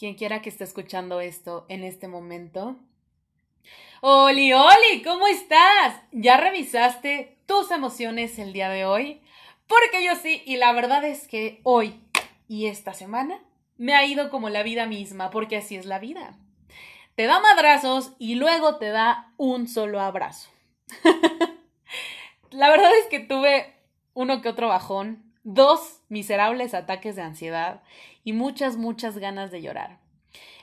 quien quiera que esté escuchando esto en este momento. Oli, Oli, ¿cómo estás? ¿Ya revisaste tus emociones el día de hoy? Porque yo sí, y la verdad es que hoy y esta semana me ha ido como la vida misma, porque así es la vida. Te da madrazos y luego te da un solo abrazo. la verdad es que tuve uno que otro bajón, dos miserables ataques de ansiedad y muchas, muchas ganas de llorar.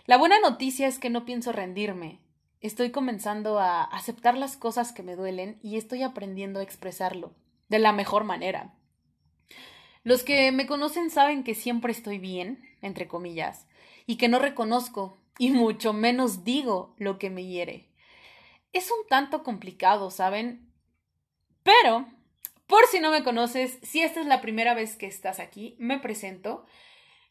La buena noticia es que no pienso rendirme. Estoy comenzando a aceptar las cosas que me duelen y estoy aprendiendo a expresarlo de la mejor manera. Los que me conocen saben que siempre estoy bien, entre comillas, y que no reconozco y mucho menos digo lo que me hiere. Es un tanto complicado, ¿saben? Pero por si no me conoces, si esta es la primera vez que estás aquí, me presento.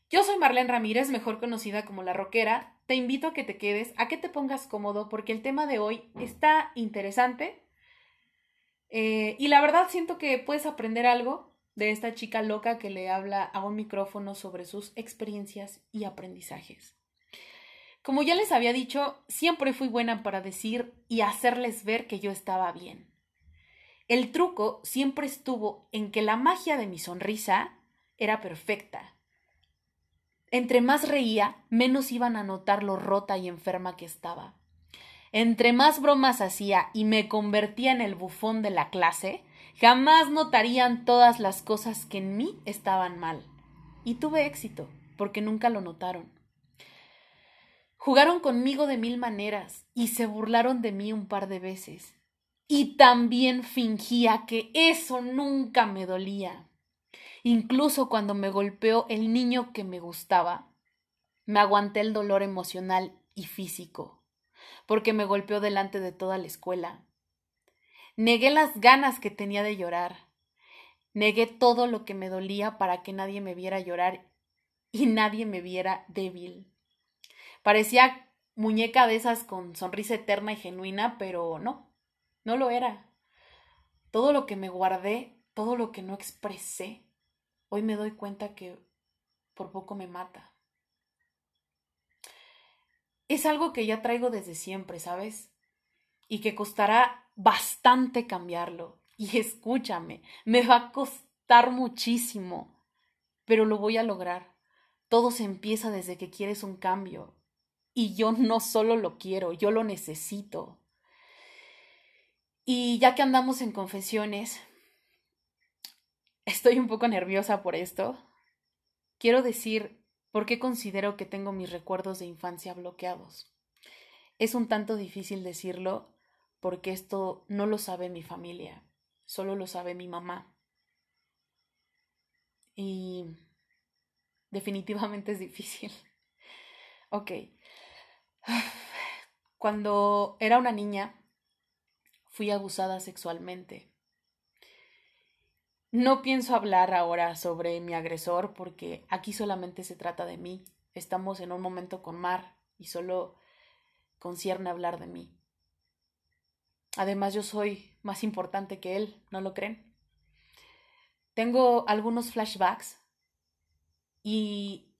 Yo soy Marlene Ramírez, mejor conocida como La Roquera. Te invito a que te quedes, a que te pongas cómodo, porque el tema de hoy está interesante. Eh, y la verdad siento que puedes aprender algo de esta chica loca que le habla a un micrófono sobre sus experiencias y aprendizajes. Como ya les había dicho, siempre fui buena para decir y hacerles ver que yo estaba bien. El truco siempre estuvo en que la magia de mi sonrisa era perfecta. Entre más reía, menos iban a notar lo rota y enferma que estaba. Entre más bromas hacía y me convertía en el bufón de la clase, jamás notarían todas las cosas que en mí estaban mal. Y tuve éxito, porque nunca lo notaron. Jugaron conmigo de mil maneras y se burlaron de mí un par de veces y también fingía que eso nunca me dolía. Incluso cuando me golpeó el niño que me gustaba, me aguanté el dolor emocional y físico, porque me golpeó delante de toda la escuela. Negué las ganas que tenía de llorar. Negué todo lo que me dolía para que nadie me viera llorar y nadie me viera débil. Parecía muñeca de esas con sonrisa eterna y genuina, pero no. No lo era. Todo lo que me guardé, todo lo que no expresé, hoy me doy cuenta que por poco me mata. Es algo que ya traigo desde siempre, ¿sabes? Y que costará bastante cambiarlo. Y escúchame, me va a costar muchísimo, pero lo voy a lograr. Todo se empieza desde que quieres un cambio. Y yo no solo lo quiero, yo lo necesito. Y ya que andamos en confesiones, estoy un poco nerviosa por esto. Quiero decir por qué considero que tengo mis recuerdos de infancia bloqueados. Es un tanto difícil decirlo porque esto no lo sabe mi familia, solo lo sabe mi mamá. Y definitivamente es difícil. Ok. Cuando era una niña, fui abusada sexualmente. No pienso hablar ahora sobre mi agresor porque aquí solamente se trata de mí. Estamos en un momento con Mar y solo concierne hablar de mí. Además yo soy más importante que él, ¿no lo creen? Tengo algunos flashbacks y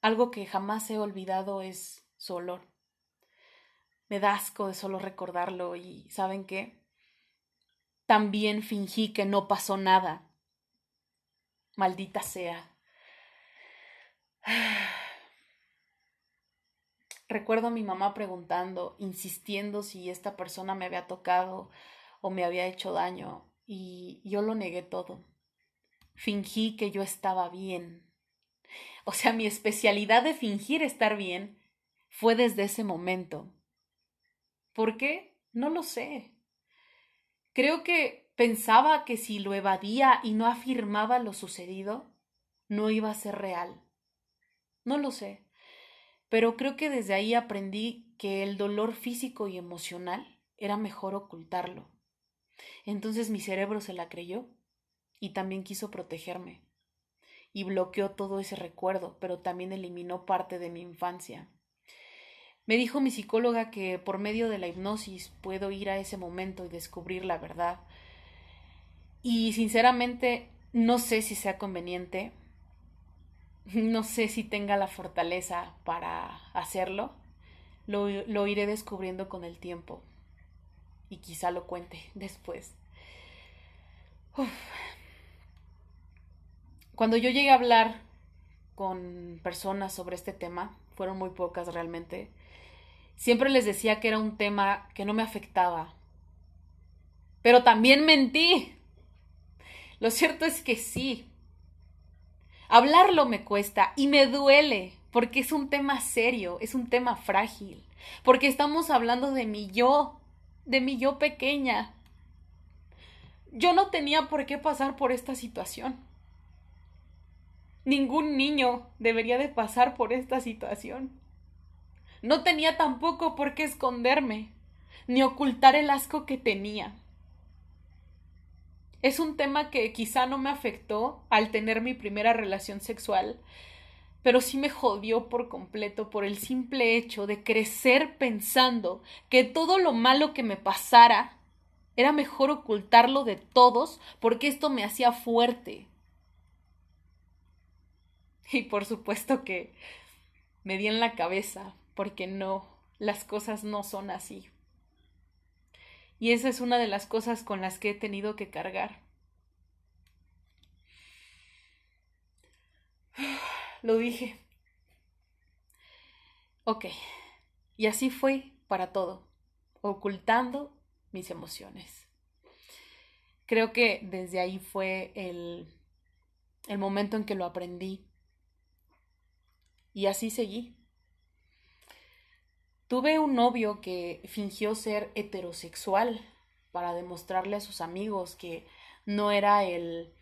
algo que jamás he olvidado es su olor. Me da asco de solo recordarlo y ¿saben qué? También fingí que no pasó nada. Maldita sea. Recuerdo a mi mamá preguntando, insistiendo si esta persona me había tocado o me había hecho daño, y yo lo negué todo. Fingí que yo estaba bien. O sea, mi especialidad de fingir estar bien fue desde ese momento. ¿Por qué? No lo sé. Creo que pensaba que si lo evadía y no afirmaba lo sucedido, no iba a ser real. No lo sé, pero creo que desde ahí aprendí que el dolor físico y emocional era mejor ocultarlo. Entonces mi cerebro se la creyó y también quiso protegerme y bloqueó todo ese recuerdo, pero también eliminó parte de mi infancia. Me dijo mi psicóloga que por medio de la hipnosis puedo ir a ese momento y descubrir la verdad. Y sinceramente no sé si sea conveniente. no sé si tenga la fortaleza para hacerlo. Lo, lo iré descubriendo con el tiempo. Y quizá lo cuente después. Cuando yo llegué a hablar con personas sobre este tema, fueron muy pocas realmente, siempre les decía que era un tema que no me afectaba. Pero también mentí. Lo cierto es que sí. Hablarlo me cuesta y me duele porque es un tema serio, es un tema frágil, porque estamos hablando de mi yo, de mi yo pequeña. Yo no tenía por qué pasar por esta situación. Ningún niño debería de pasar por esta situación. No tenía tampoco por qué esconderme, ni ocultar el asco que tenía. Es un tema que quizá no me afectó al tener mi primera relación sexual, pero sí me jodió por completo por el simple hecho de crecer pensando que todo lo malo que me pasara era mejor ocultarlo de todos porque esto me hacía fuerte. Y por supuesto que me di en la cabeza porque no, las cosas no son así. Y esa es una de las cosas con las que he tenido que cargar. Lo dije. Ok. Y así fue para todo, ocultando mis emociones. Creo que desde ahí fue el, el momento en que lo aprendí. Y así seguí. Tuve un novio que fingió ser heterosexual para demostrarle a sus amigos que no era el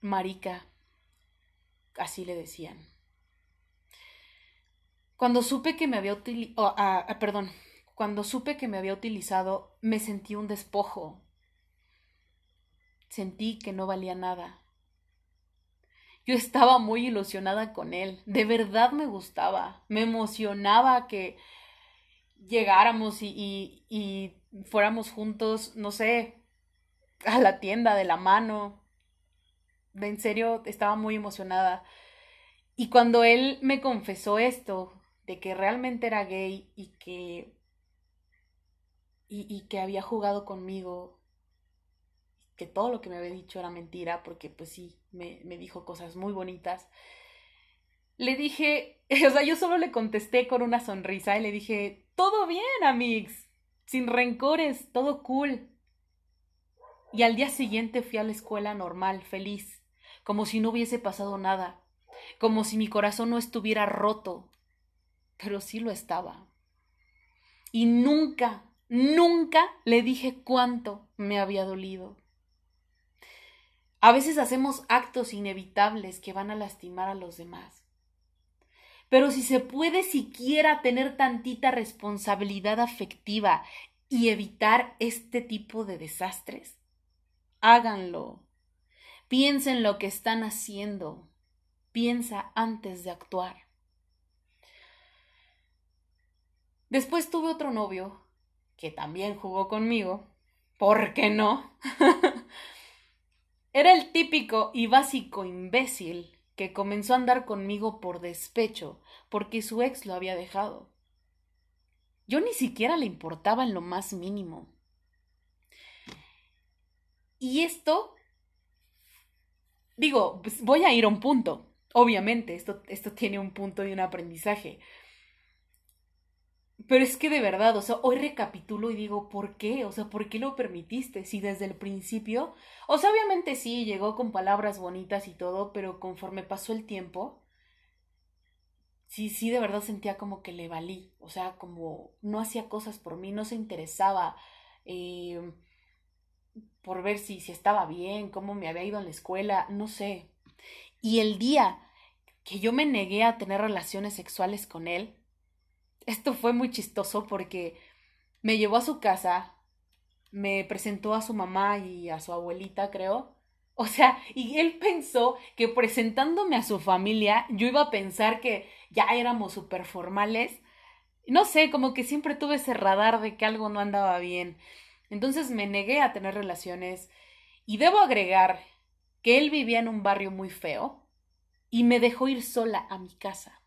marica, así le decían. Cuando supe que me había utilizado, ah, ah, perdón, cuando supe que me había utilizado, me sentí un despojo. Sentí que no valía nada. Yo estaba muy ilusionada con él, de verdad me gustaba, me emocionaba que llegáramos y, y, fuéramos juntos, no sé, a la tienda de la mano. En serio, estaba muy emocionada. Y cuando él me confesó esto, de que realmente era gay y que y, y, que había jugado conmigo que todo lo que me había dicho era mentira, porque pues sí, me, me dijo cosas muy bonitas. Le dije, o sea, yo solo le contesté con una sonrisa y le dije, todo bien, amigos, sin rencores, todo cool. Y al día siguiente fui a la escuela normal, feliz, como si no hubiese pasado nada, como si mi corazón no estuviera roto, pero sí lo estaba. Y nunca, nunca le dije cuánto me había dolido. A veces hacemos actos inevitables que van a lastimar a los demás. Pero si se puede siquiera tener tantita responsabilidad afectiva y evitar este tipo de desastres, háganlo. Piensen lo que están haciendo. Piensa antes de actuar. Después tuve otro novio que también jugó conmigo. ¿Por qué no? Era el típico y básico imbécil que comenzó a andar conmigo por despecho, porque su ex lo había dejado. Yo ni siquiera le importaba en lo más mínimo. Y esto, digo, pues voy a ir a un punto. Obviamente, esto, esto tiene un punto de un aprendizaje. Pero es que de verdad, o sea, hoy recapitulo y digo, ¿por qué? O sea, ¿por qué lo permitiste? Si desde el principio, o sea, obviamente sí, llegó con palabras bonitas y todo, pero conforme pasó el tiempo, sí, sí, de verdad sentía como que le valí, o sea, como no hacía cosas por mí, no se interesaba eh, por ver si, si estaba bien, cómo me había ido en la escuela, no sé. Y el día que yo me negué a tener relaciones sexuales con él, esto fue muy chistoso porque me llevó a su casa, me presentó a su mamá y a su abuelita, creo. O sea, y él pensó que presentándome a su familia, yo iba a pensar que ya éramos súper formales. No sé, como que siempre tuve ese radar de que algo no andaba bien. Entonces me negué a tener relaciones y debo agregar que él vivía en un barrio muy feo y me dejó ir sola a mi casa.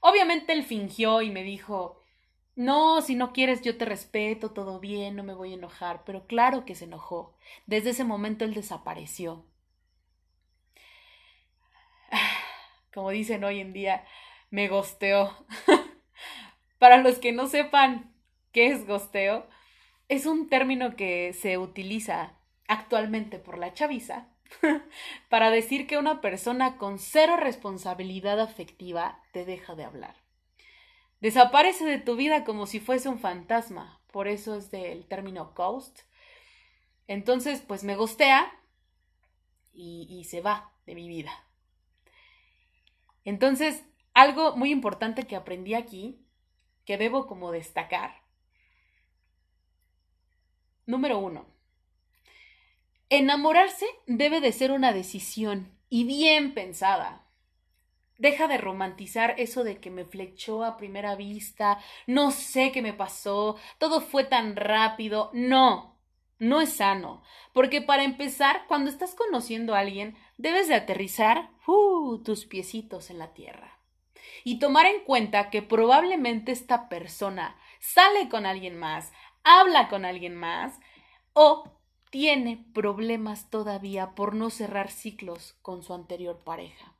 Obviamente él fingió y me dijo no, si no quieres yo te respeto, todo bien, no me voy a enojar, pero claro que se enojó. Desde ese momento él desapareció. Como dicen hoy en día, me gosteó. Para los que no sepan qué es gosteo, es un término que se utiliza actualmente por la chaviza para decir que una persona con cero responsabilidad afectiva te deja de hablar. Desaparece de tu vida como si fuese un fantasma, por eso es del término ghost. Entonces, pues me gostea y, y se va de mi vida. Entonces, algo muy importante que aprendí aquí, que debo como destacar. Número uno, enamorarse debe de ser una decisión y bien pensada. Deja de romantizar eso de que me flechó a primera vista, no sé qué me pasó, todo fue tan rápido. No, no es sano, porque para empezar, cuando estás conociendo a alguien, debes de aterrizar uh, tus piecitos en la tierra y tomar en cuenta que probablemente esta persona sale con alguien más, habla con alguien más o tiene problemas todavía por no cerrar ciclos con su anterior pareja.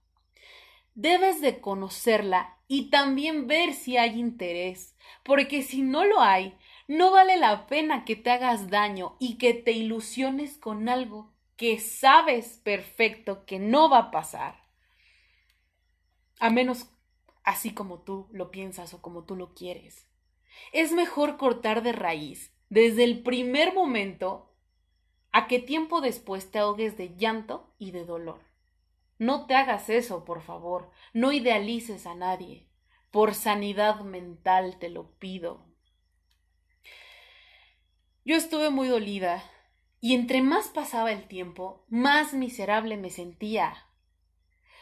Debes de conocerla y también ver si hay interés, porque si no lo hay, no vale la pena que te hagas daño y que te ilusiones con algo que sabes perfecto que no va a pasar. A menos así como tú lo piensas o como tú lo quieres. Es mejor cortar de raíz desde el primer momento a que tiempo después te ahogues de llanto y de dolor. No te hagas eso, por favor. No idealices a nadie. Por sanidad mental te lo pido. Yo estuve muy dolida, y entre más pasaba el tiempo, más miserable me sentía.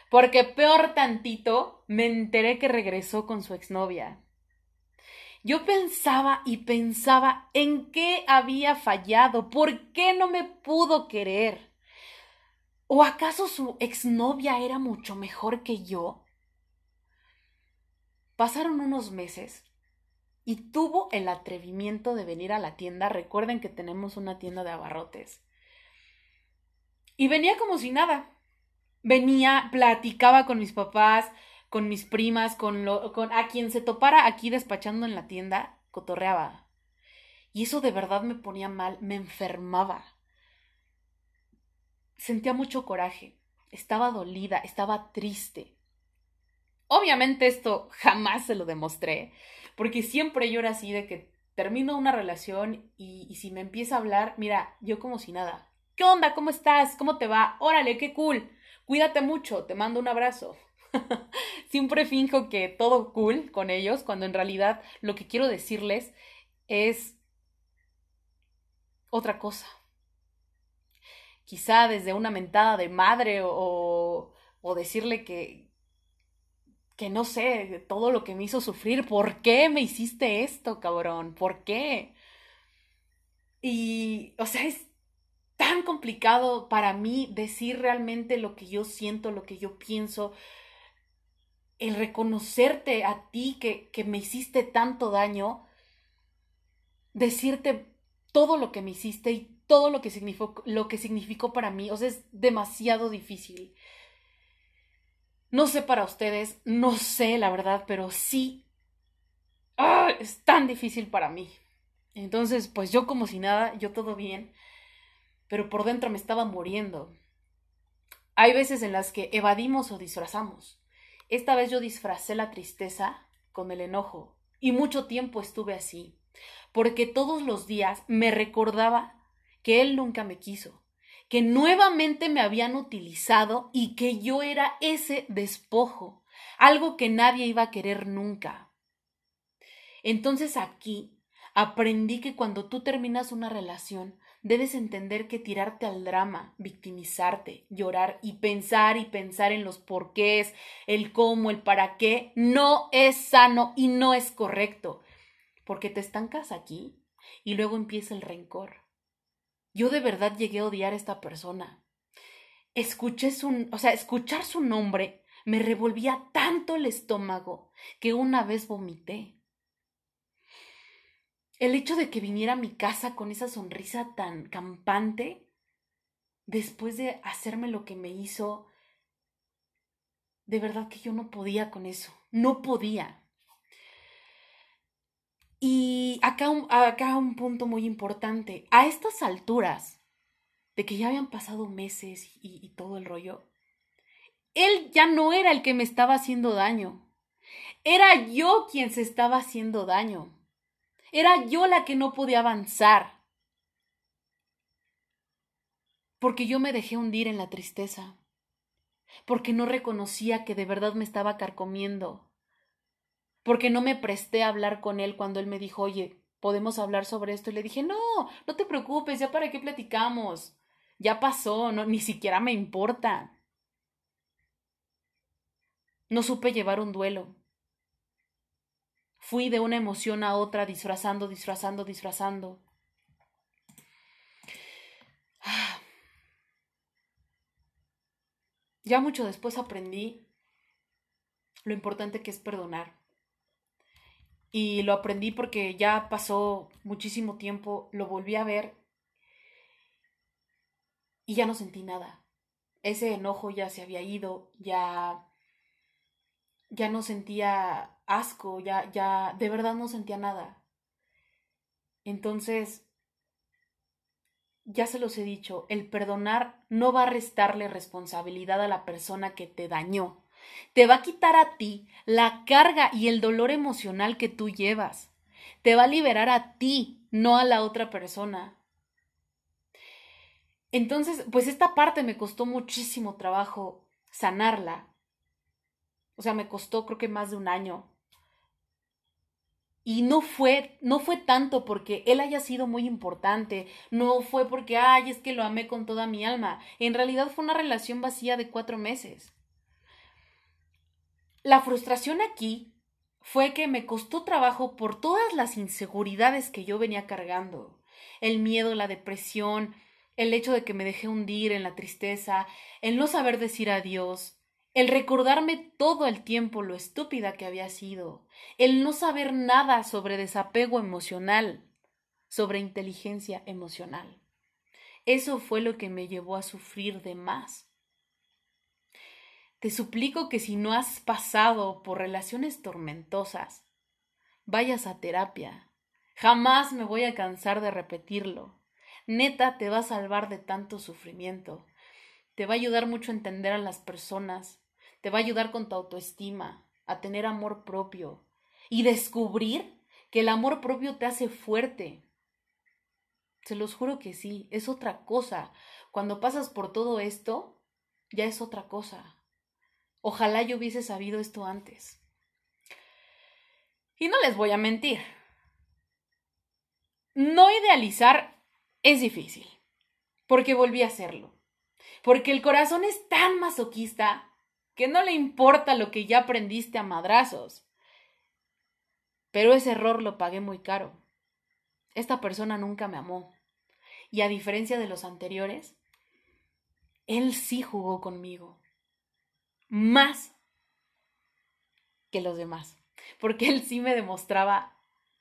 Porque peor tantito me enteré que regresó con su exnovia. Yo pensaba y pensaba en qué había fallado, por qué no me pudo querer. ¿O acaso su exnovia era mucho mejor que yo? Pasaron unos meses y tuvo el atrevimiento de venir a la tienda. Recuerden que tenemos una tienda de abarrotes. Y venía como si nada. Venía, platicaba con mis papás, con mis primas, con, lo, con a quien se topara aquí despachando en la tienda, cotorreaba. Y eso de verdad me ponía mal, me enfermaba. Sentía mucho coraje, estaba dolida, estaba triste. Obviamente esto jamás se lo demostré, porque siempre yo era así de que termino una relación y, y si me empieza a hablar, mira, yo como si nada. ¿Qué onda? ¿Cómo estás? ¿Cómo te va? Órale, qué cool. Cuídate mucho, te mando un abrazo. Siempre finjo que todo cool con ellos, cuando en realidad lo que quiero decirles es otra cosa. Quizá desde una mentada de madre o, o decirle que, que no sé, todo lo que me hizo sufrir, ¿por qué me hiciste esto, cabrón? ¿Por qué? Y, o sea, es tan complicado para mí decir realmente lo que yo siento, lo que yo pienso, el reconocerte a ti que, que me hiciste tanto daño, decirte todo lo que me hiciste y todo lo que significó, lo que significó para mí, o sea, es demasiado difícil. No sé para ustedes, no sé la verdad, pero sí ¡ah! es tan difícil para mí. Entonces, pues yo como si nada, yo todo bien, pero por dentro me estaba muriendo. Hay veces en las que evadimos o disfrazamos. Esta vez yo disfracé la tristeza con el enojo y mucho tiempo estuve así, porque todos los días me recordaba que él nunca me quiso, que nuevamente me habían utilizado y que yo era ese despojo, algo que nadie iba a querer nunca. Entonces aquí aprendí que cuando tú terminas una relación, debes entender que tirarte al drama, victimizarte, llorar y pensar y pensar en los porqués, el cómo, el para qué, no es sano y no es correcto, porque te estancas aquí y luego empieza el rencor. Yo de verdad llegué a odiar a esta persona. escuché su, o sea, escuchar su nombre me revolvía tanto el estómago que una vez vomité. El hecho de que viniera a mi casa con esa sonrisa tan campante, después de hacerme lo que me hizo, de verdad que yo no podía con eso, no podía. Y acá un, un punto muy importante, a estas alturas, de que ya habían pasado meses y todo el rollo, él ya no era el que me estaba haciendo daño. Era yo quien se estaba haciendo daño. Era yo la que no podía avanzar. Porque yo me dejé hundir en la tristeza. Porque no reconocía que de verdad me estaba carcomiendo. Porque no me presté a hablar con él cuando él me dijo, oye, podemos hablar sobre esto. Y le dije, no, no te preocupes, ya para qué platicamos. Ya pasó, no, ni siquiera me importa. No supe llevar un duelo. Fui de una emoción a otra, disfrazando, disfrazando, disfrazando. Ya mucho después aprendí lo importante que es perdonar. Y lo aprendí porque ya pasó muchísimo tiempo, lo volví a ver y ya no sentí nada. Ese enojo ya se había ido, ya ya no sentía asco, ya, ya, de verdad no sentía nada. Entonces, ya se los he dicho, el perdonar no va a restarle responsabilidad a la persona que te dañó. Te va a quitar a ti la carga y el dolor emocional que tú llevas. Te va a liberar a ti, no a la otra persona. Entonces, pues esta parte me costó muchísimo trabajo sanarla, o sea, me costó creo que más de un año. Y no fue, no fue tanto porque él haya sido muy importante, no fue porque, ay, es que lo amé con toda mi alma. En realidad fue una relación vacía de cuatro meses. La frustración aquí fue que me costó trabajo por todas las inseguridades que yo venía cargando. El miedo, la depresión, el hecho de que me dejé hundir en la tristeza, el no saber decir adiós, el recordarme todo el tiempo lo estúpida que había sido, el no saber nada sobre desapego emocional, sobre inteligencia emocional. Eso fue lo que me llevó a sufrir de más. Te suplico que si no has pasado por relaciones tormentosas, vayas a terapia. Jamás me voy a cansar de repetirlo. Neta te va a salvar de tanto sufrimiento. Te va a ayudar mucho a entender a las personas, te va a ayudar con tu autoestima, a tener amor propio y descubrir que el amor propio te hace fuerte. Se los juro que sí, es otra cosa. Cuando pasas por todo esto, ya es otra cosa. Ojalá yo hubiese sabido esto antes. Y no les voy a mentir. No idealizar es difícil, porque volví a hacerlo. Porque el corazón es tan masoquista que no le importa lo que ya aprendiste a madrazos. Pero ese error lo pagué muy caro. Esta persona nunca me amó. Y a diferencia de los anteriores, él sí jugó conmigo. Más que los demás. Porque él sí me demostraba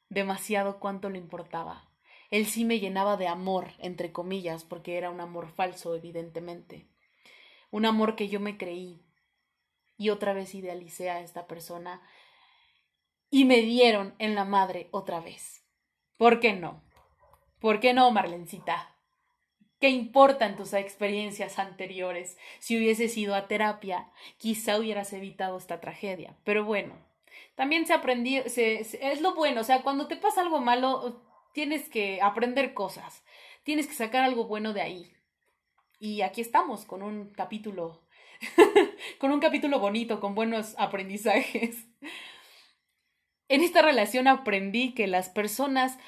demasiado cuánto le importaba. Él sí me llenaba de amor, entre comillas, porque era un amor falso, evidentemente. Un amor que yo me creí, y otra vez idealicé a esta persona y me dieron en la madre otra vez. ¿Por qué no? ¿Por qué no, Marlencita? ¿Qué importan tus experiencias anteriores? Si hubieses ido a terapia, quizá hubieras evitado esta tragedia. Pero bueno, también se aprendió, es lo bueno, o sea, cuando te pasa algo malo, tienes que aprender cosas, tienes que sacar algo bueno de ahí. Y aquí estamos con un capítulo con un capítulo bonito, con buenos aprendizajes. En esta relación aprendí que las personas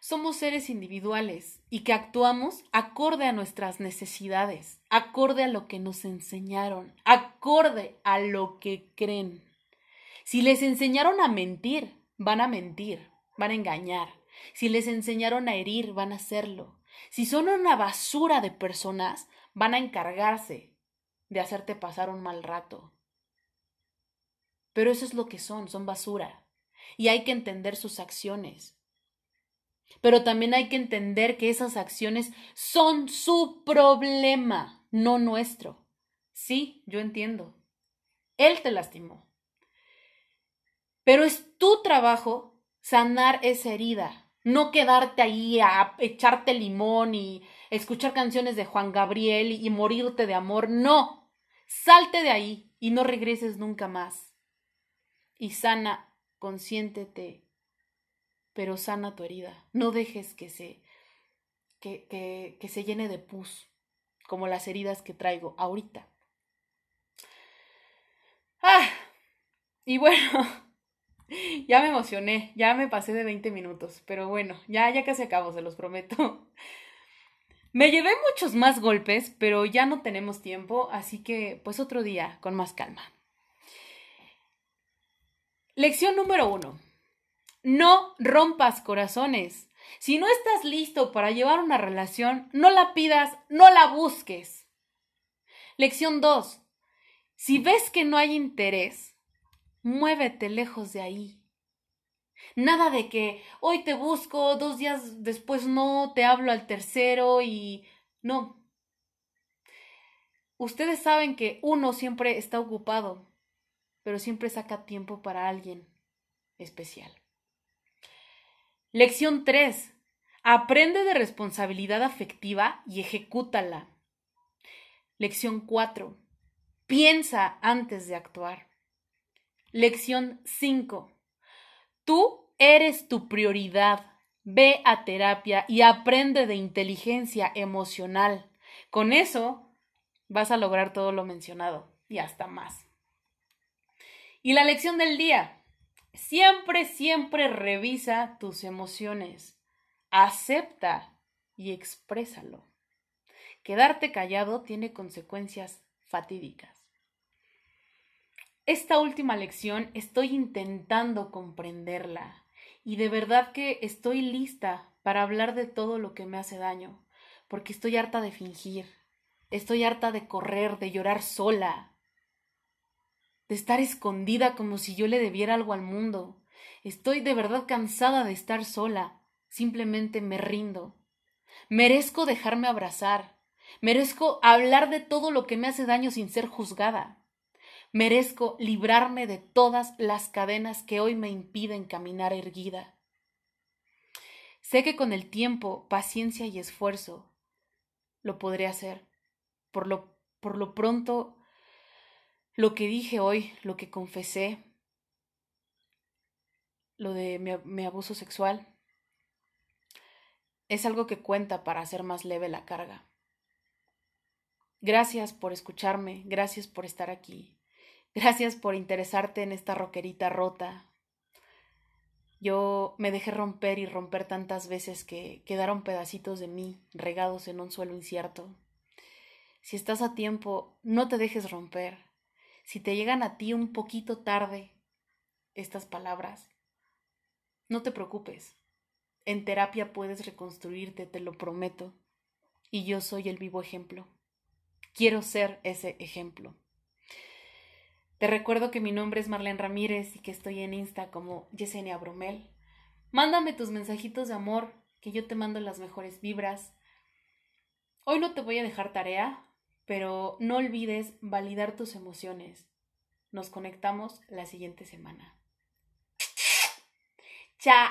somos seres individuales y que actuamos acorde a nuestras necesidades, acorde a lo que nos enseñaron, acorde a lo que creen. Si les enseñaron a mentir, van a mentir, van a engañar. Si les enseñaron a herir, van a hacerlo. Si son una basura de personas, van a encargarse de hacerte pasar un mal rato. Pero eso es lo que son, son basura. Y hay que entender sus acciones. Pero también hay que entender que esas acciones son su problema, no nuestro. Sí, yo entiendo. Él te lastimó. Pero es tu trabajo sanar esa herida, no quedarte ahí a echarte limón y escuchar canciones de Juan Gabriel y morirte de amor. No, salte de ahí y no regreses nunca más. Y sana, consiéntete, pero sana tu herida. No dejes que se, que, que, que se llene de pus, como las heridas que traigo ahorita. Ah, y bueno, ya me emocioné, ya me pasé de 20 minutos, pero bueno, ya, ya casi acabo, se los prometo. Me llevé muchos más golpes, pero ya no tenemos tiempo, así que pues otro día, con más calma. Lección número uno. No rompas corazones. Si no estás listo para llevar una relación, no la pidas, no la busques. Lección 2. Si ves que no hay interés, muévete lejos de ahí. Nada de que hoy te busco, dos días después no, te hablo al tercero y no. Ustedes saben que uno siempre está ocupado, pero siempre saca tiempo para alguien especial. Lección 3. Aprende de responsabilidad afectiva y ejecútala. Lección 4. Piensa antes de actuar. Lección 5. Tú eres tu prioridad. Ve a terapia y aprende de inteligencia emocional. Con eso vas a lograr todo lo mencionado y hasta más. Y la lección del día. Siempre, siempre revisa tus emociones. Acepta y exprésalo. Quedarte callado tiene consecuencias fatídicas. Esta última lección estoy intentando comprenderla y de verdad que estoy lista para hablar de todo lo que me hace daño, porque estoy harta de fingir, estoy harta de correr, de llorar sola, de estar escondida como si yo le debiera algo al mundo. Estoy de verdad cansada de estar sola, simplemente me rindo. Merezco dejarme abrazar, merezco hablar de todo lo que me hace daño sin ser juzgada. Merezco librarme de todas las cadenas que hoy me impiden caminar erguida. Sé que con el tiempo, paciencia y esfuerzo lo podré hacer. Por lo, por lo pronto, lo que dije hoy, lo que confesé, lo de mi, mi abuso sexual, es algo que cuenta para hacer más leve la carga. Gracias por escucharme, gracias por estar aquí. Gracias por interesarte en esta roquerita rota. Yo me dejé romper y romper tantas veces que quedaron pedacitos de mí regados en un suelo incierto. Si estás a tiempo, no te dejes romper. Si te llegan a ti un poquito tarde estas palabras, no te preocupes. En terapia puedes reconstruirte, te lo prometo. Y yo soy el vivo ejemplo. Quiero ser ese ejemplo. Te recuerdo que mi nombre es Marlene Ramírez y que estoy en Insta como Yesenia Bromel. Mándame tus mensajitos de amor, que yo te mando las mejores vibras. Hoy no te voy a dejar tarea, pero no olvides validar tus emociones. Nos conectamos la siguiente semana. ¡Chao!